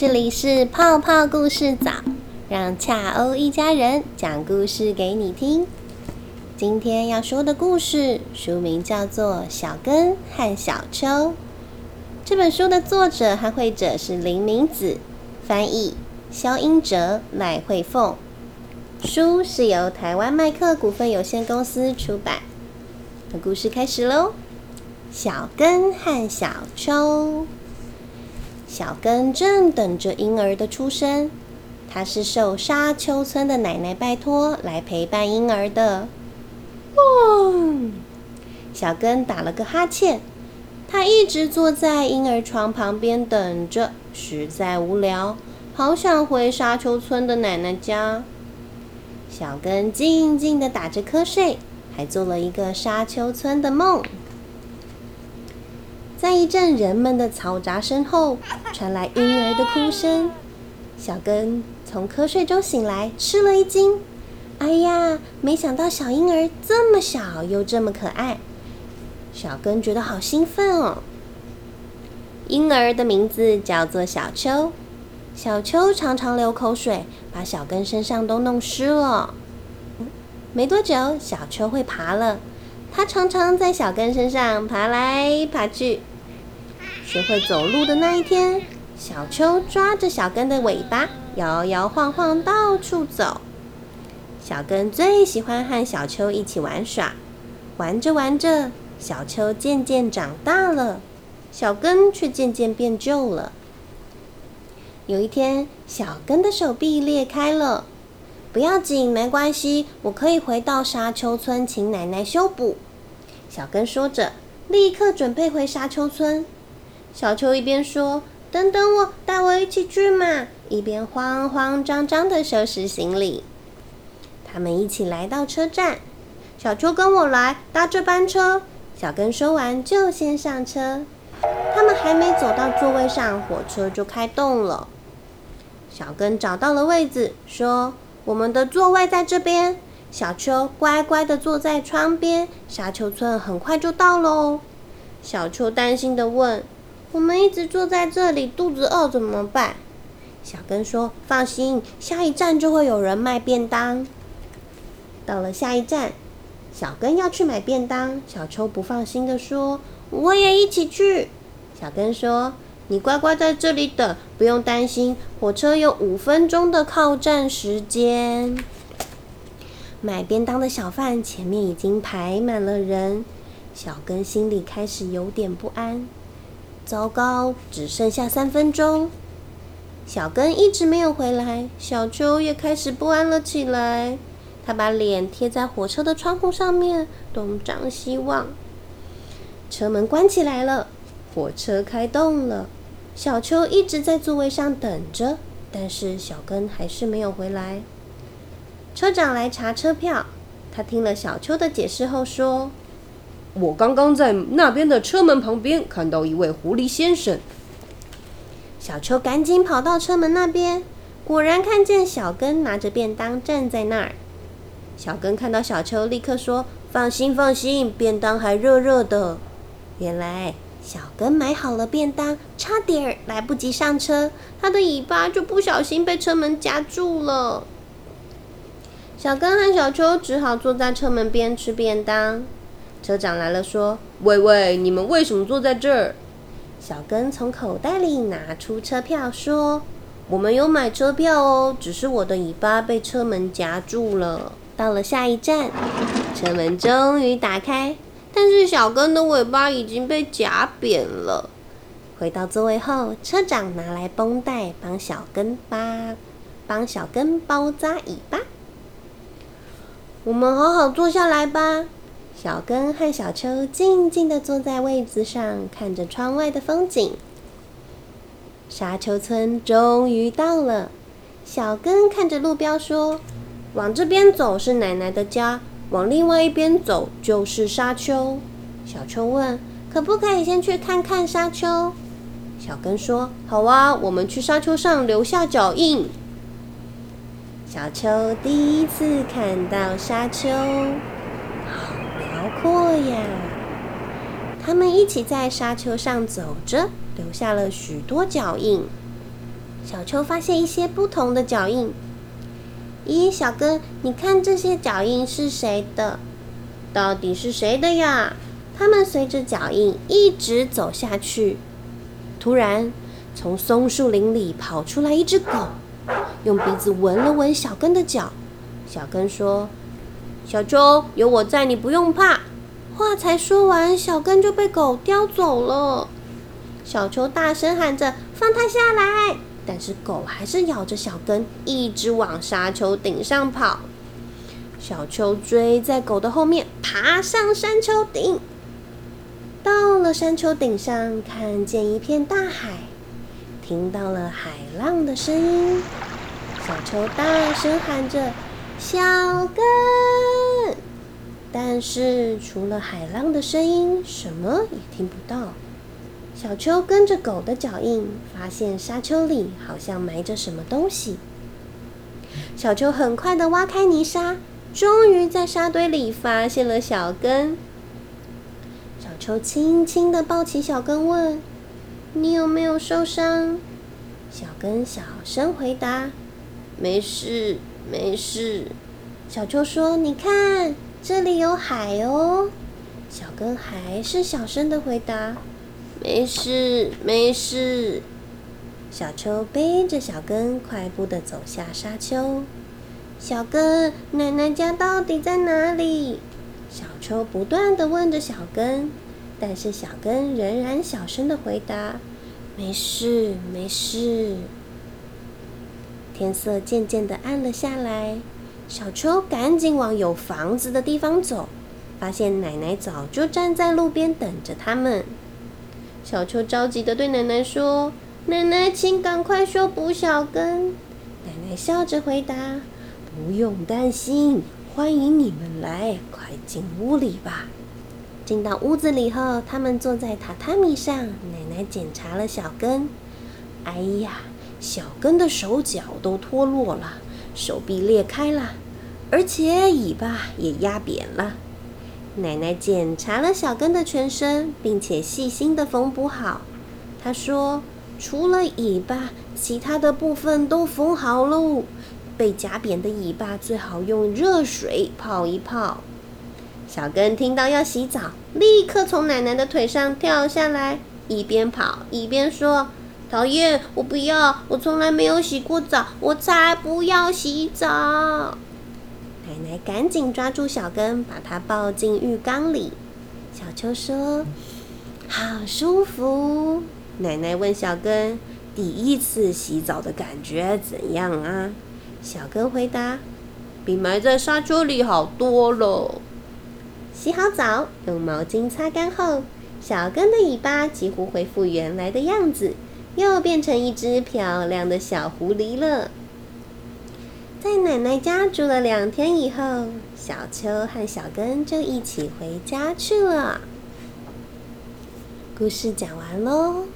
这里是泡泡故事早，让恰欧一家人讲故事给你听。今天要说的故事书名叫做《小根和小秋》。这本书的作者和绘者是林明子，翻译肖英哲、赖慧凤。书是由台湾麦克股份有限公司出版。故事开始喽，《小根和小秋》。小根正等着婴儿的出生，他是受沙丘村的奶奶拜托来陪伴婴儿的。哇！小根打了个哈欠，他一直坐在婴儿床旁边等着，实在无聊，好想回沙丘村的奶奶家。小根静静的打着瞌睡，还做了一个沙丘村的梦。在一阵人们的嘈杂声后，传来婴儿的哭声。小根从瞌睡中醒来，吃了一惊。哎呀，没想到小婴儿这么小又这么可爱。小根觉得好兴奋哦。婴儿的名字叫做小秋。小秋常常流口水，把小根身上都弄湿了。没多久，小秋会爬了。它常常在小根身上爬来爬去。学会走路的那一天，小秋抓着小根的尾巴，摇摇晃晃到处走。小根最喜欢和小秋一起玩耍。玩着玩着，小秋渐渐长大了，小根却渐渐变旧了。有一天，小根的手臂裂开了。不要紧，没关系，我可以回到沙丘村请奶奶修补。小根说着，立刻准备回沙丘村。小秋一边说：“等等我，带我一起去嘛！”一边慌慌张张的收拾行李。他们一起来到车站，小秋跟我来搭这班车。小根说完就先上车。他们还没走到座位上，火车就开动了。小根找到了位子，说：“我们的座位在这边。”小秋乖乖的坐在窗边。沙丘村很快就到喽。小秋担心的问。我们一直坐在这里，肚子饿怎么办？小根说：“放心，下一站就会有人卖便当。”到了下一站，小根要去买便当。小秋不放心的说：“我也一起去。”小根说：“你乖乖在这里等，不用担心，火车有五分钟的靠站时间。”买便当的小贩前面已经排满了人，小根心里开始有点不安。糟糕，只剩下三分钟。小根一直没有回来，小秋也开始不安了起来。他把脸贴在火车的窗户上面，东张西望。车门关起来了，火车开动了。小秋一直在座位上等着，但是小根还是没有回来。车长来查车票，他听了小秋的解释后说。我刚刚在那边的车门旁边看到一位狐狸先生。小秋赶紧跑到车门那边，果然看见小根拿着便当站在那儿。小根看到小秋，立刻说：“放心，放心，便当还热热的。”原来小根买好了便当，差点来不及上车，他的尾巴就不小心被车门夹住了。小根和小秋只好坐在车门边吃便当。车长来了，说：“喂喂，你们为什么坐在这儿？”小根从口袋里拿出车票，说：“我们有买车票哦，只是我的尾巴被车门夹住了。”到了下一站，车门终于打开，但是小根的尾巴已经被夹扁了。回到座位后，车长拿来绷带帮小根扒，帮小根包扎尾巴。我们好好坐下来吧。小根和小秋静静的坐在位子上，看着窗外的风景。沙丘村终于到了。小根看着路标说：“往这边走是奶奶的家，往另外一边走就是沙丘。”小秋问：“可不可以先去看看沙丘？”小根说：“好啊，我们去沙丘上留下脚印。”小秋第一次看到沙丘。辽阔呀！他们一起在沙丘上走着，留下了许多脚印。小秋发现一些不同的脚印。咦，小根，你看这些脚印是谁的？到底是谁的呀？他们随着脚印一直走下去。突然，从松树林里跑出来一只狗，用鼻子闻了闻小根的脚。小根说：“小秋，有我在，你不用怕。”话才说完，小根就被狗叼走了。小秋大声喊着：“放它下来！”但是狗还是咬着小根，一直往沙丘顶上跑。小秋追在狗的后面，爬上山丘顶。到了山丘顶上，看见一片大海，听到了海浪的声音。小秋大声喊着：“小根！”但是除了海浪的声音，什么也听不到。小秋跟着狗的脚印，发现沙丘里好像埋着什么东西。小秋很快的挖开泥沙，终于在沙堆里发现了小根。小秋轻轻的抱起小根，问：“你有没有受伤？”小根小声回答：“没事，没事。”小秋说：“你看。”这里有海哦，小根还是小声的回答：“没事，没事。”小秋背着小根快步的走下沙丘。小根，奶奶家到底在哪里？小秋不断的问着小根，但是小根仍然小声的回答：“没事，没事。”天色渐渐的暗了下来。小秋赶紧往有房子的地方走，发现奶奶早就站在路边等着他们。小秋着急的对奶奶说：“奶奶，请赶快修补小根。”奶奶笑着回答：“不用担心，欢迎你们来，快进屋里吧。”进到屋子里后，他们坐在榻榻米上，奶奶检查了小根。哎呀，小根的手脚都脱落了。手臂裂开了，而且尾巴也压扁了。奶奶检查了小根的全身，并且细心的缝补好。她说：“除了尾巴，其他的部分都缝好喽。被夹扁的尾巴最好用热水泡一泡。”小根听到要洗澡，立刻从奶奶的腿上跳下来，一边跑一边说。讨厌！我不要！我从来没有洗过澡，我才不要洗澡！奶奶赶紧抓住小根，把它抱进浴缸里。小秋说：“好舒服。”奶奶问小根：“第一次洗澡的感觉怎样啊？”小根回答：“比埋在沙丘里好多了。”洗好澡，用毛巾擦干后，小根的尾巴几乎恢复原来的样子。又变成一只漂亮的小狐狸了。在奶奶家住了两天以后，小秋和小根就一起回家去了。故事讲完喽。